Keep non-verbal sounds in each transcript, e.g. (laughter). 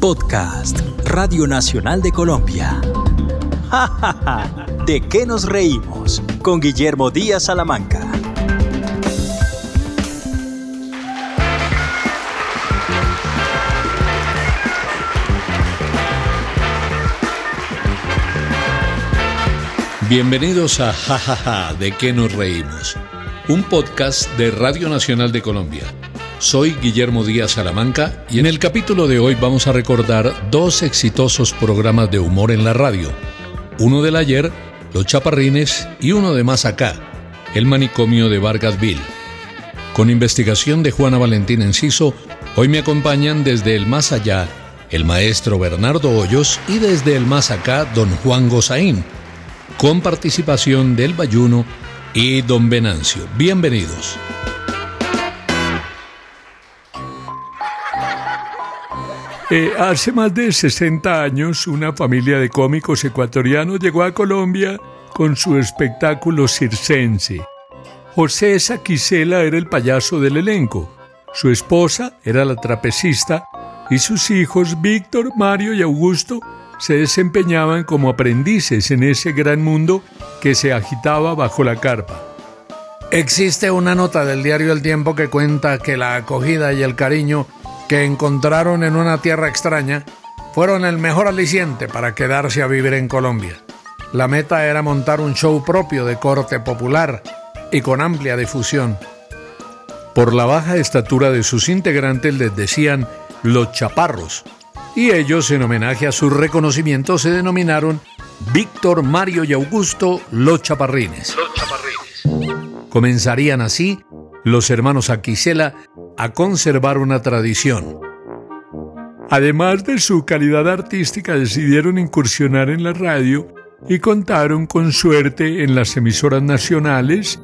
Podcast Radio Nacional de Colombia. ¿De qué nos reímos? Con Guillermo Díaz Salamanca. Bienvenidos a Jajaja, ¿de qué nos reímos? Un podcast de Radio Nacional de Colombia. Soy Guillermo Díaz Salamanca y en el capítulo de hoy vamos a recordar dos exitosos programas de humor en la radio. Uno del ayer, Los Chaparrines, y uno de más acá, El Manicomio de Vargasville. Con investigación de Juana Valentín Enciso, hoy me acompañan desde el más allá el maestro Bernardo Hoyos y desde el más acá don Juan Gozaín con participación del Bayuno y Don Venancio. Bienvenidos. Eh, hace más de 60 años, una familia de cómicos ecuatorianos llegó a Colombia con su espectáculo circense. José Saquicela era el payaso del elenco, su esposa era la trapecista y sus hijos Víctor, Mario y Augusto se desempeñaban como aprendices en ese gran mundo que se agitaba bajo la carpa. Existe una nota del diario El Tiempo que cuenta que la acogida y el cariño que encontraron en una tierra extraña fueron el mejor aliciente para quedarse a vivir en Colombia. La meta era montar un show propio de corte popular y con amplia difusión. Por la baja estatura de sus integrantes les decían los chaparros, y ellos, en homenaje a su reconocimiento, se denominaron Víctor, Mario y Augusto Los Chaparrines. Los Chaparrines. Comenzarían así los hermanos Aquisela a conservar una tradición. Además de su calidad artística, decidieron incursionar en la radio y contaron con suerte en las emisoras nacionales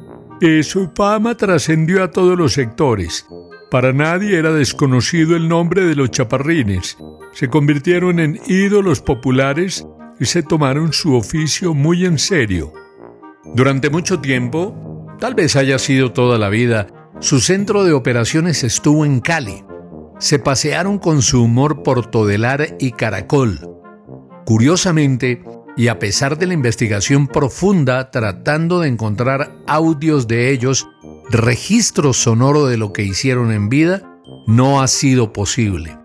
su fama trascendió a todos los sectores. Para nadie era desconocido el nombre de los chaparrines. Se convirtieron en ídolos populares y se tomaron su oficio muy en serio. Durante mucho tiempo, tal vez haya sido toda la vida, su centro de operaciones estuvo en Cali. Se pasearon con su humor por Todelar y Caracol. Curiosamente, y a pesar de la investigación profunda tratando de encontrar audios de ellos, registro sonoro de lo que hicieron en vida, no ha sido posible.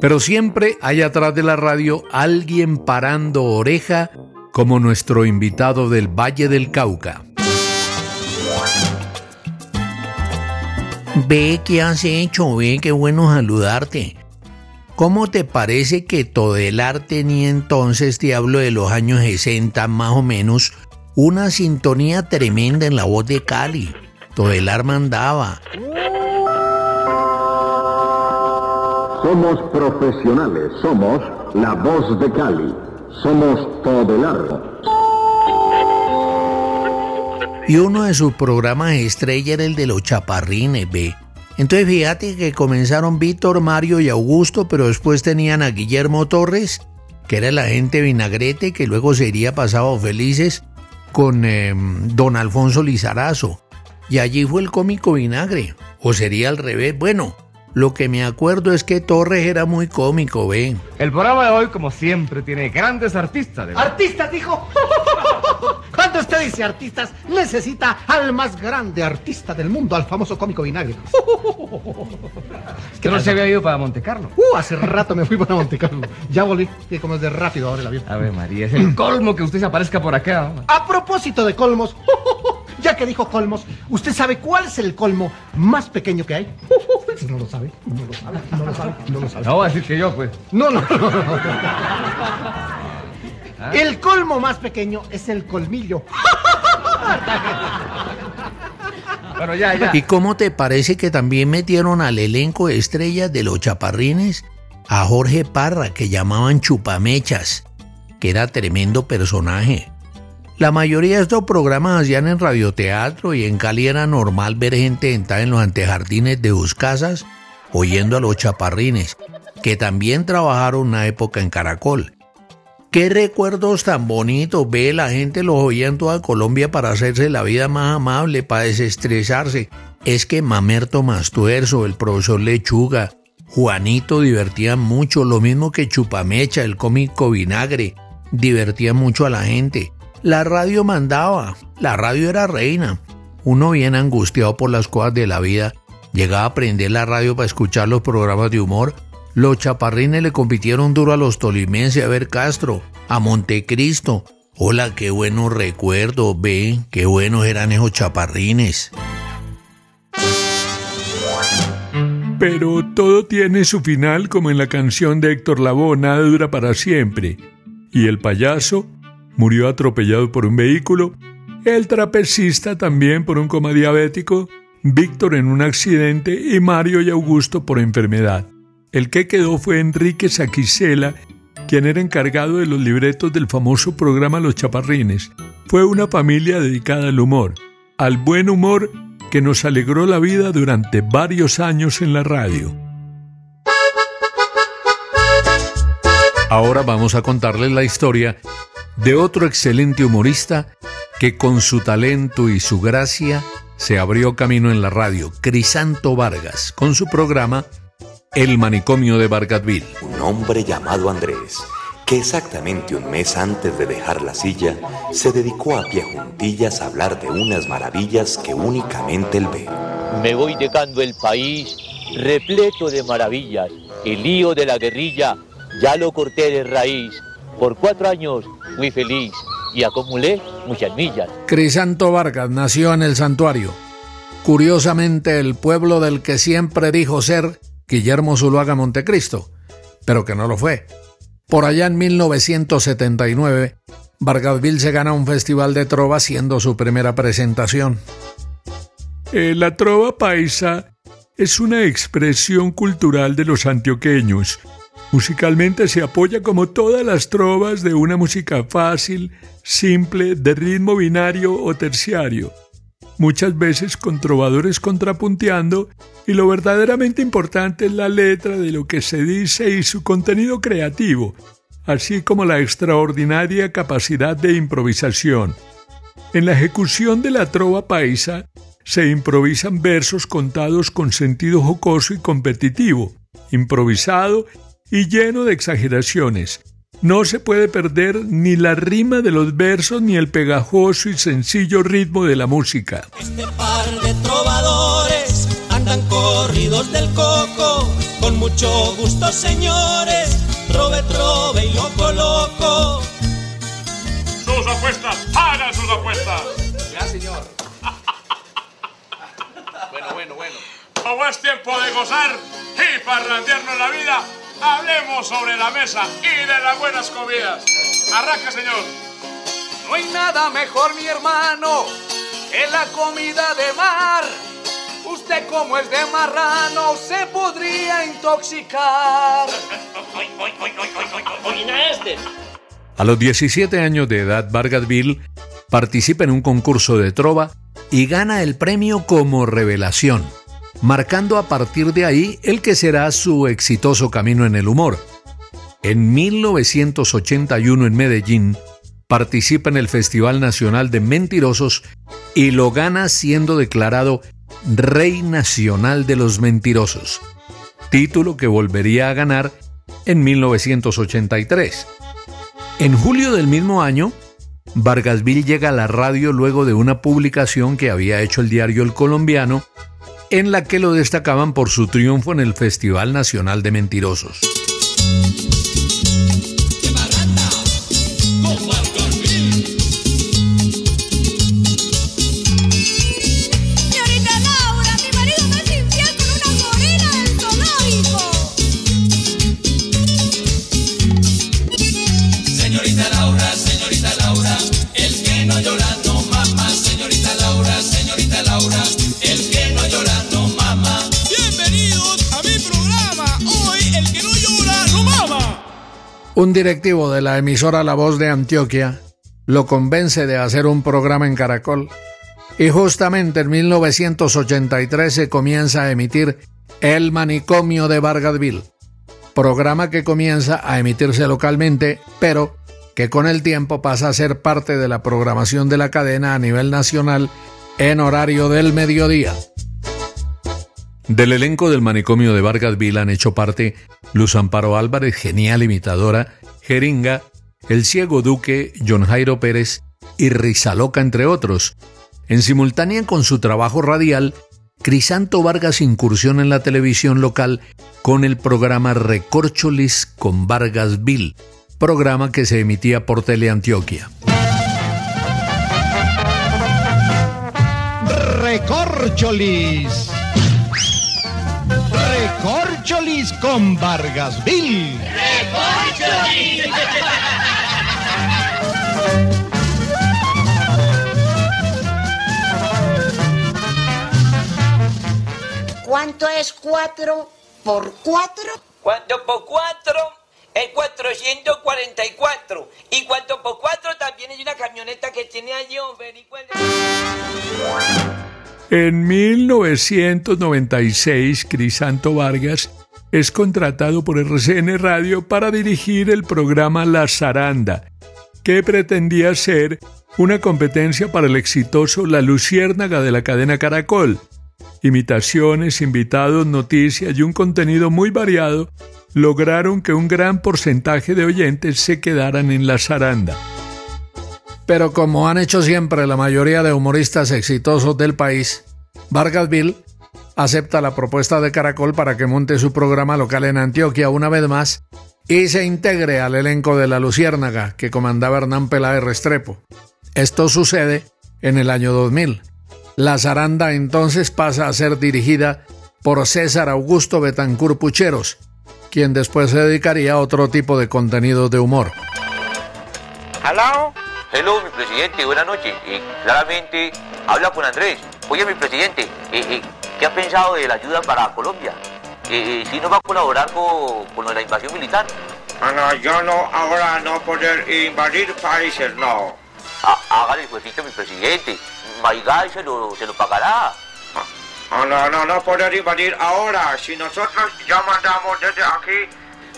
Pero siempre hay atrás de la radio alguien parando oreja como nuestro invitado del Valle del Cauca. Ve, ¿qué has hecho? Ve, qué bueno saludarte. ¿Cómo te parece que Todelar tenía entonces, te hablo de los años 60 más o menos, una sintonía tremenda en la voz de Cali? Todelar mandaba. Somos profesionales, somos la voz de Cali, somos Todelar. Y uno de sus programas estrella era el de los chaparrines, ve. Entonces fíjate que comenzaron Víctor, Mario y Augusto, pero después tenían a Guillermo Torres, que era el agente vinagrete, que luego sería pasado felices con em, don Alfonso Lizarazo. Y allí fue el cómico vinagre. O sería al revés. Bueno, lo que me acuerdo es que Torres era muy cómico, ven. El programa de hoy, como siempre, tiene grandes artistas. ¿Artistas, dijo? (laughs) Cuando usted dice artistas, necesita al más grande artista del mundo, al famoso cómico vinagre. ¿Que no se había ido para Monte Carlo? Uh, hace rato me fui para Monte Carlo. Ya volví, que como es de rápido ahora el avión. A ver, María, es el colmo que usted se aparezca por acá. A propósito de colmos, (laughs) ya que dijo colmos, ¿usted sabe cuál es el colmo más pequeño que hay? No lo sabe, no lo sabe, no lo sabe, no lo sabe. No voy a decir que yo, pues. No, no, no. no. El colmo más pequeño es el colmillo. Bueno, ya, ya. ¿Y cómo te parece que también metieron al elenco de estrellas de los chaparrines a Jorge Parra, que llamaban Chupamechas, que era tremendo personaje? La mayoría de estos programas hacían en radioteatro y en Cali era normal ver gente sentada en los antejardines de sus casas oyendo a los chaparrines, que también trabajaron una época en Caracol. Qué recuerdos tan bonitos, ve, la gente los oía en toda Colombia para hacerse la vida más amable, para desestresarse. Es que Mamerto Mastuerzo, el profesor Lechuga, Juanito divertía mucho, lo mismo que Chupamecha, el cómico vinagre, divertía mucho a la gente. La radio mandaba, la radio era reina. Uno bien angustiado por las cosas de la vida, llegaba a prender la radio para escuchar los programas de humor. Los chaparrines le compitieron duro a los tolimenses, a ver Castro, a Montecristo. Hola, qué buenos recuerdos, ve, qué buenos eran esos chaparrines. Pero todo tiene su final como en la canción de Héctor Lavoe, nada dura para siempre. Y el payaso murió atropellado por un vehículo, el trapecista también por un coma diabético, Víctor en un accidente y Mario y Augusto por enfermedad. El que quedó fue Enrique Saquicela, quien era encargado de los libretos del famoso programa Los Chaparrines. Fue una familia dedicada al humor, al buen humor que nos alegró la vida durante varios años en la radio. Ahora vamos a contarles la historia de otro excelente humorista que con su talento y su gracia se abrió camino en la radio, Crisanto Vargas, con su programa El Manicomio de Vargasville. Un hombre llamado Andrés que exactamente un mes antes de dejar la silla se dedicó a pie juntillas a hablar de unas maravillas que únicamente él ve. Me voy dejando el país repleto de maravillas. El lío de la guerrilla ya lo corté de raíz. Por cuatro años muy feliz y acumulé muchas millas. Crisanto Vargas nació en el santuario. Curiosamente, el pueblo del que siempre dijo ser Guillermo Zuluaga Montecristo, pero que no lo fue. Por allá en 1979, Vargasville se gana un festival de trova siendo su primera presentación. Eh, la trova paisa es una expresión cultural de los antioqueños. Musicalmente se apoya como todas las trovas de una música fácil, simple, de ritmo binario o terciario muchas veces con trovadores contrapunteando, y lo verdaderamente importante es la letra de lo que se dice y su contenido creativo, así como la extraordinaria capacidad de improvisación. En la ejecución de la trova paisa se improvisan versos contados con sentido jocoso y competitivo, improvisado y lleno de exageraciones, no se puede perder ni la rima de los versos ni el pegajoso y sencillo ritmo de la música. Este par de trovadores andan corridos del coco, con mucho gusto señores, trove, trove y loco, loco. Sus apuestas, hagan sus apuestas. Ya, señor. (laughs) bueno, bueno, bueno. Como es tiempo de gozar y parrandearnos la vida, hablemos sobre la mesa y de las buenas comidas. Arranca, señor. No hay nada mejor, mi hermano, que la comida de mar. Usted como es de marrano se podría intoxicar. A los 17 años de edad, Vargasville participa en un concurso de trova y gana el premio como revelación marcando a partir de ahí el que será su exitoso camino en el humor. En 1981 en Medellín, participa en el Festival Nacional de Mentirosos y lo gana siendo declarado Rey Nacional de los Mentirosos, título que volvería a ganar en 1983. En julio del mismo año, Vargasville llega a la radio luego de una publicación que había hecho el diario El Colombiano en la que lo destacaban por su triunfo en el Festival Nacional de Mentirosos. Un directivo de la emisora La Voz de Antioquia lo convence de hacer un programa en Caracol y justamente en 1983 se comienza a emitir El Manicomio de Vargasville, programa que comienza a emitirse localmente, pero que con el tiempo pasa a ser parte de la programación de la cadena a nivel nacional en horario del mediodía. Del elenco del manicomio de Vargas Vila han hecho parte Luz Amparo Álvarez, genial imitadora, Jeringa, El Ciego Duque, John Jairo Pérez y Rizaloca, entre otros. En simultánea con su trabajo radial, Crisanto Vargas incursiona en la televisión local con el programa Recorcholis con Vargas Vil, programa que se emitía por Teleantioquia. Recorcholis. Recorcholis con Vargasville. Recorcholis. ¿Cuánto es 4 por 4? ¿Cuánto por 4? Es 444. Y cuánto por 4 también hay una camioneta que tiene allí, hombre. En 1996, Crisanto Vargas es contratado por RCN Radio para dirigir el programa La Zaranda, que pretendía ser una competencia para el exitoso La Luciérnaga de la cadena Caracol. Imitaciones, invitados, noticias y un contenido muy variado lograron que un gran porcentaje de oyentes se quedaran en la zaranda. Pero como han hecho siempre la mayoría de humoristas exitosos del país, Vargasville acepta la propuesta de Caracol para que monte su programa local en Antioquia una vez más y se integre al elenco de La Luciérnaga que comandaba Hernán Peláez Restrepo. Esto sucede en el año 2000. La zaranda entonces pasa a ser dirigida por César Augusto Betancur Pucheros, quien después se dedicaría a otro tipo de contenido de humor. ¿Hello? Hello, mi presidente, buenas noches. Claramente, habla con Andrés. Oye, mi presidente, ¿qué ha pensado de la ayuda para Colombia? ¿Si no va a colaborar con, con la invasión militar? Ah, no, yo no, ahora no poder invadir países, no. Ah, hágale el jueguito, mi presidente. Maigay se lo, se lo pagará. Ah, no, no, no poder invadir ahora. Si nosotros ya mandamos desde aquí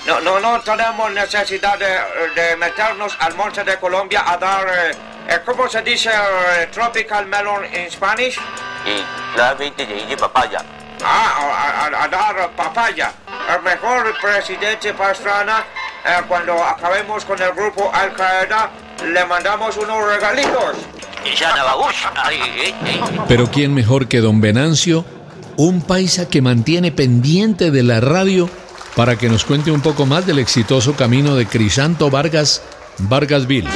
no, no, no tenemos necesidad de, de, meternos al monte de Colombia a dar, eh, eh ¿cómo se dice eh, tropical melon en Spanish? Sí, claramente se dice papaya. Ah, a, a, dar papaya. El mejor presidente Pastrana, eh, cuando acabemos con el grupo Al Qaeda, le mandamos unos regalitos. Pero ¿quién mejor que don Venancio? Un paisa que mantiene pendiente de la radio para que nos cuente un poco más del exitoso camino de Crisanto Vargas, Vargasville.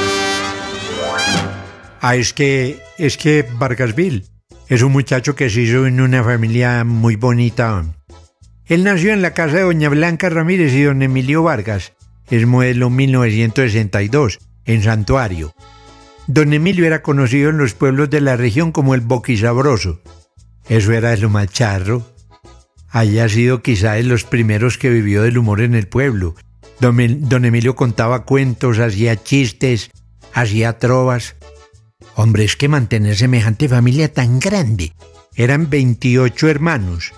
Ah, es que, es que Vargasville es un muchacho que se hizo en una familia muy bonita. Él nació en la casa de doña Blanca Ramírez y don Emilio Vargas, es modelo 1962, en Santuario. Don Emilio era conocido en los pueblos de la región como el boquisabroso. Eso era de lo más charro haya sido quizá de los primeros que vivió del humor en el pueblo. Don, Emilio contaba cuentos, hacía chistes, hacía trovas. Hombre, es que mantener semejante familia tan grande. Eran 28 hermanos.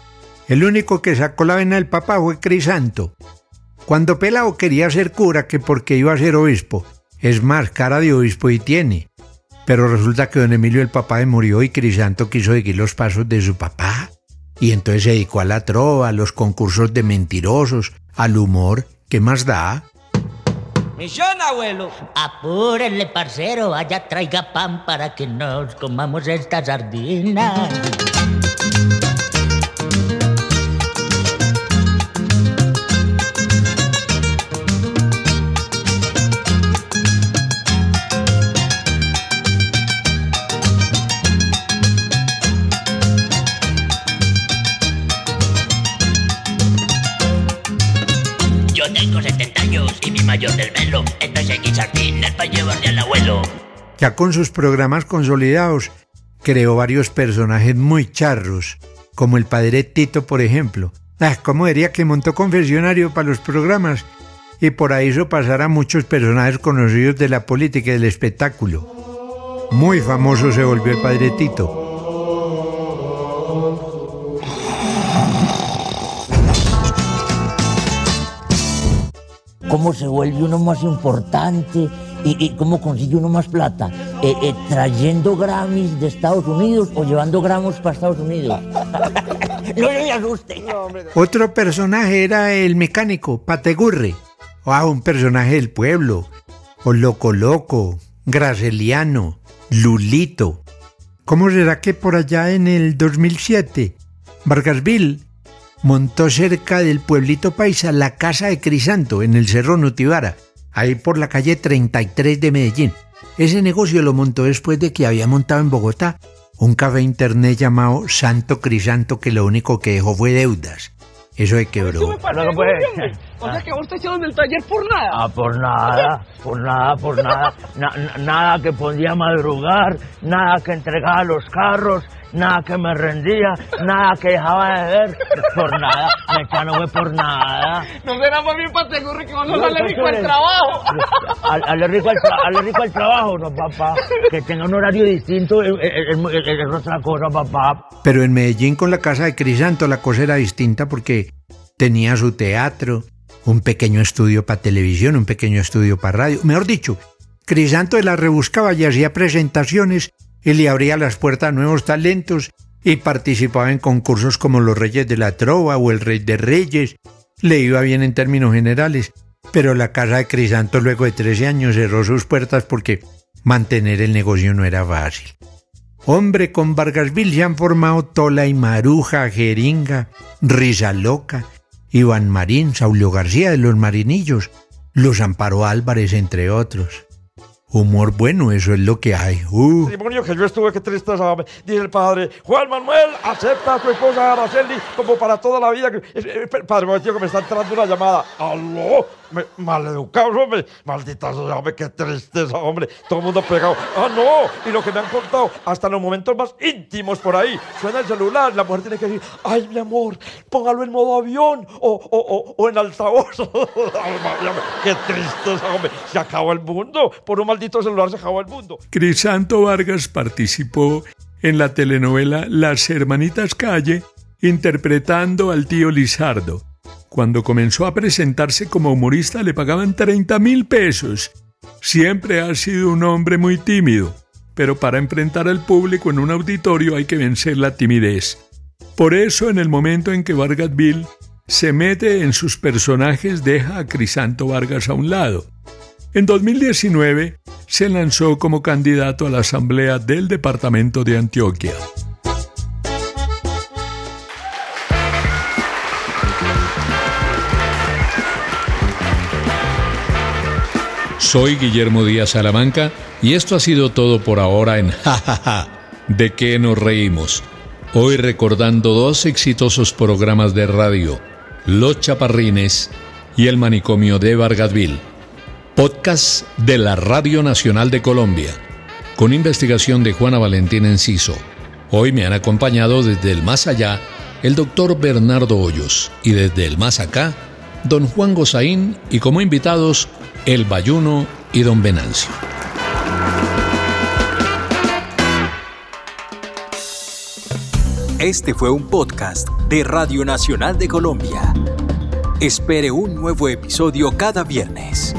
El único que sacó la vena del papá fue Crisanto. Cuando Pelao quería ser cura, que porque iba a ser obispo, es más, cara de obispo y tiene. Pero resulta que don Emilio el papá murió y Crisanto quiso seguir los pasos de su papá. Y entonces se dedicó a la trova, a los concursos de mentirosos, al humor. ¿Qué más da? Misión, abuelo. Apúrenle, parcero, vaya traiga pan para que nos comamos esta sardina. Ya con sus programas consolidados, creó varios personajes muy charros, como el padre Tito, por ejemplo. Ah, ¿cómo diría que montó confesionario para los programas? Y por ahí hizo pasar a muchos personajes conocidos de la política y del espectáculo. Muy famoso se volvió el padre Tito. cómo se vuelve uno más importante y, cómo consigue uno más plata. eh, eh, trayendo Grammys de Estados Unidos o llevando gramos para Estados Unidos. (laughs) no me asuste. Otro personaje era el mecánico, Pategurre. Ah, un personaje del pueblo. O Loco Loco, Graceliano, Lulito. ¿Cómo será que por allá en el 2007, Vargasville montó cerca del pueblito paisa la casa de Crisanto en el Cerro Nutibara, ahí por la calle 33 de Medellín? Ese negocio lo montó después de que había montado en Bogotá un café internet llamado Santo Crisanto que lo único que dejó fue deudas. Eso de quebró. No, pues. O sea que vos te hicieron del taller por nada. Ah, por nada, por nada, por nada. (laughs) Na- na- nada que podía madrugar, nada que entregaba los carros, nada que me rendía, nada que dejaba de ver. Por nada, Mecha no fue por nada. No será más bien para seguro que vos no No, sale pues, rico el eres- trabajo. Al, al rico al, tra- al rico al trabajo, no, papá. Que tenga un horario distinto es, otra cosa, papá. Pero en Medellín con la casa de Crisanto la cosa era distinta porque tenía su teatro, un pequeño estudio para televisión, un pequeño estudio para radio. Mejor dicho, Crisanto la rebuscaba y hacía presentaciones y le abría las puertas a nuevos talentos y participaba en concursos como los Reyes de la Trova o el Rey de Reyes. Le iba bien en términos generales, pero la casa de Crisanto luego de 13 años cerró sus puertas porque mantener el negocio no era fácil. Hombre, con Vargasville se han formado Tola y Maruja, Jeringa, Risa Loca, Iván Marín, Saulio García de los Marinillos, Los Amparo Álvarez, entre otros. Humor bueno, eso es lo que hay. Uh. que yo estuve, qué triste. Dice el padre, Juan Manuel, acepta a tu esposa Araceli como para toda la vida. padre, momentico, que me está entrando una llamada. ¡Aló! Maleducados, hombre. Maldita hombre, qué tristeza, hombre. Todo el mundo pegado. ¡Ah, no! Y lo que me han contado, hasta los momentos más íntimos por ahí, suena el celular, la mujer tiene que decir, ¡ay, mi amor, póngalo en modo avión o, o, o, o en altavoz! (laughs) ¡Qué tristeza, hombre! Se acabó el mundo. Por un maldito celular se acabó el mundo. Crisanto Vargas participó en la telenovela Las Hermanitas Calle interpretando al tío Lizardo. Cuando comenzó a presentarse como humorista le pagaban 30 mil pesos. Siempre ha sido un hombre muy tímido, pero para enfrentar al público en un auditorio hay que vencer la timidez. Por eso en el momento en que Vargasville se mete en sus personajes deja a Crisanto Vargas a un lado. En 2019 se lanzó como candidato a la Asamblea del Departamento de Antioquia. Soy Guillermo Díaz Salamanca y esto ha sido todo por ahora en Jajaja. ¿De qué nos reímos? Hoy recordando dos exitosos programas de radio, Los Chaparrines y El Manicomio de Vargasville. Podcast de la Radio Nacional de Colombia, con investigación de Juana Valentín Enciso. Hoy me han acompañado desde el más allá el doctor Bernardo Hoyos y desde el más acá, don Juan Gozaín y como invitados, el Bayuno y don Venancio. Este fue un podcast de Radio Nacional de Colombia. Espere un nuevo episodio cada viernes.